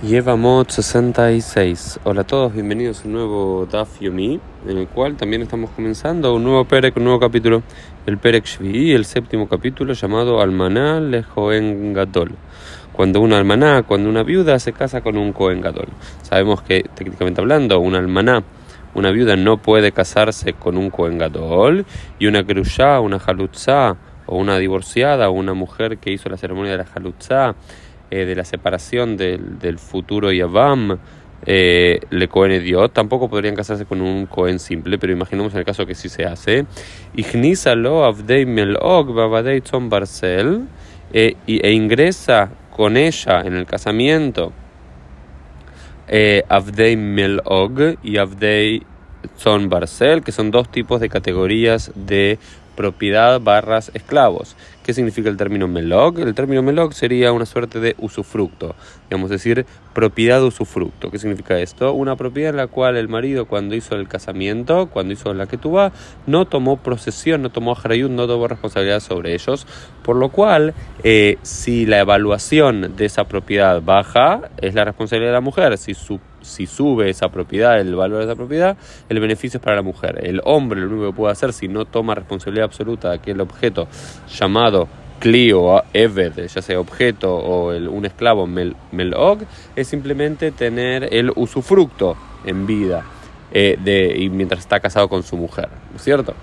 Yevamot 66. Hola a todos, bienvenidos a un nuevo Daf Yomi, en el cual también estamos comenzando un nuevo Perek, un nuevo capítulo, el Perek Shvi, el séptimo capítulo llamado Almaná Lejoen Gadol. Cuando una almaná, cuando una viuda se casa con un Kohen Gadol. Sabemos que, técnicamente hablando, una almaná, una viuda no puede casarse con un Kohen Gadol, y una Kerushá, una Halutzá, o una divorciada, o una mujer que hizo la ceremonia de la Halutzá, eh, de la separación del, del futuro Yavam, eh, le Cohen Dios, tampoco podrían casarse con un Cohen simple, pero imaginemos en el caso que sí se hace. Ignízalo Avdei Melog Babadei Tzon Barcel eh, e ingresa con ella en el casamiento eh, Avdei Melog y Avdei Tzon Barcel, que son dos tipos de categorías de propiedad barras esclavos. ¿Qué significa el término melog? El término melog sería una suerte de usufructo, digamos decir, propiedad usufructo. ¿Qué significa esto? Una propiedad en la cual el marido cuando hizo el casamiento, cuando hizo la ketubá, no tomó procesión, no tomó harayut, no tomó responsabilidad sobre ellos, por lo cual eh, si la evaluación de esa propiedad baja, es la responsabilidad de la mujer. Si sube esa propiedad, el valor de esa propiedad, el beneficio es para la mujer. El hombre lo único que puede hacer si no toma responsabilidad absoluta de aquel objeto llamado Clio o Eved, ya sea objeto o un esclavo Mel, Melog, es simplemente tener el usufructo en vida eh, de, y mientras está casado con su mujer, ¿no es cierto?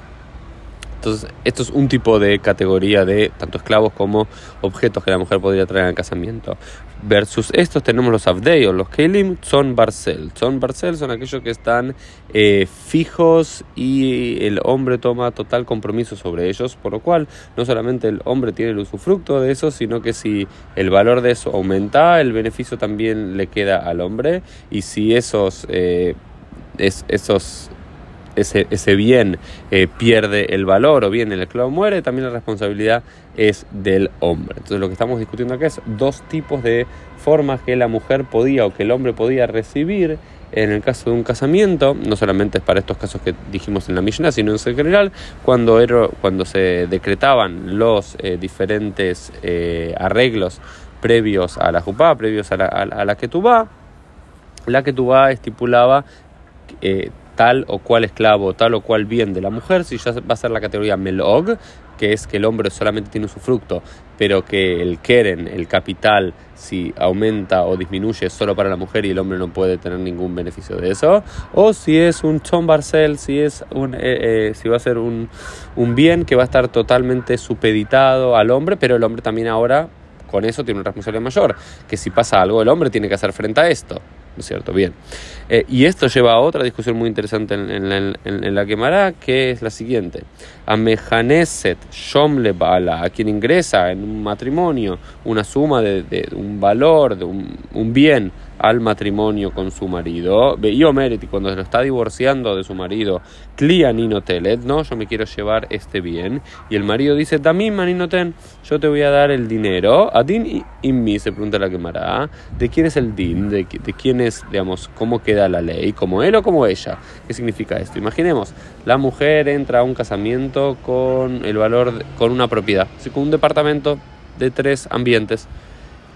Entonces, esto es un tipo de categoría de tanto esclavos como objetos que la mujer podría traer al casamiento. Versus estos tenemos los Abdei o los Kelim, son Barcel. Son Barcel son aquellos que están eh, fijos y el hombre toma total compromiso sobre ellos, por lo cual no solamente el hombre tiene el usufructo de eso, sino que si el valor de eso aumenta, el beneficio también le queda al hombre y si esos, eh, es, esos ese, ese bien eh, pierde el valor o bien el esclavo muere, también la responsabilidad es del hombre. Entonces lo que estamos discutiendo acá es dos tipos de formas que la mujer podía o que el hombre podía recibir en el caso de un casamiento, no solamente es para estos casos que dijimos en la Mishnah, sino en general, cuando, cuando se decretaban los eh, diferentes eh, arreglos previos a la jupá, previos a la, a, a la ketubá, la ketubá estipulaba tal o cual esclavo, tal o cual bien de la mujer, si ya va a ser la categoría melog, que es que el hombre solamente tiene su fruto, pero que el keren, el capital, si aumenta o disminuye solo para la mujer y el hombre no puede tener ningún beneficio de eso, o si es un chon barcel, si es un, eh, eh, si va a ser un, un bien que va a estar totalmente supeditado al hombre, pero el hombre también ahora con eso tiene una responsabilidad mayor, que si pasa algo el hombre tiene que hacer frente a esto. ¿No es cierto? Bien. Eh, y esto lleva a otra discusión muy interesante en, en, en, en la quemará, que es la siguiente. A Mejaneset Shomle Bala, a quien ingresa en un matrimonio una suma de, de un valor, de un, un bien al matrimonio con su marido. Y cuando se lo está divorciando de su marido, Clia Ninotelet, no, yo me quiero llevar este bien. Y el marido dice, también Maninoten, yo te voy a dar el dinero. A Din y mí se pregunta la quemará, ¿de quién es el Din? ¿De, ¿De quién es, digamos, cómo queda la ley? ¿Como él o como ella? ¿Qué significa esto? Imaginemos, la mujer entra a un casamiento con el valor, de, con una propiedad, con un departamento de tres ambientes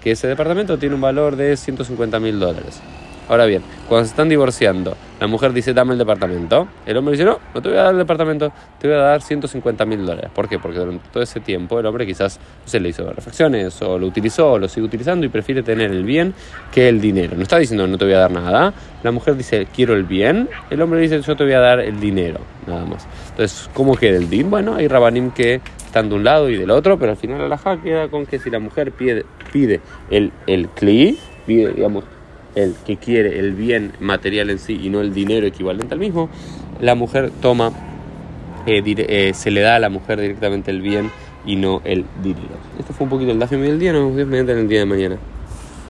que ese departamento tiene un valor de 150 mil dólares. Ahora bien, cuando se están divorciando, la mujer dice dame el departamento, el hombre dice no, no te voy a dar el departamento, te voy a dar 150 mil dólares. ¿Por qué? Porque durante todo ese tiempo el hombre quizás se le hizo reflexiones o lo utilizó o lo sigue utilizando y prefiere tener el bien que el dinero. No está diciendo no te voy a dar nada, la mujer dice quiero el bien, el hombre dice yo te voy a dar el dinero, nada más. Entonces, ¿cómo queda el din? Bueno, hay rabanim que están de un lado y del otro, pero al final la queda con que si la mujer pide, el, el cli, pide, digamos, el que quiere el bien material en sí y no el dinero equivalente al mismo, la mujer toma, eh, eh, se le da a la mujer directamente el bien y no el dinero. Esto fue un poquito el dafio del día, nos vemos el día de mañana.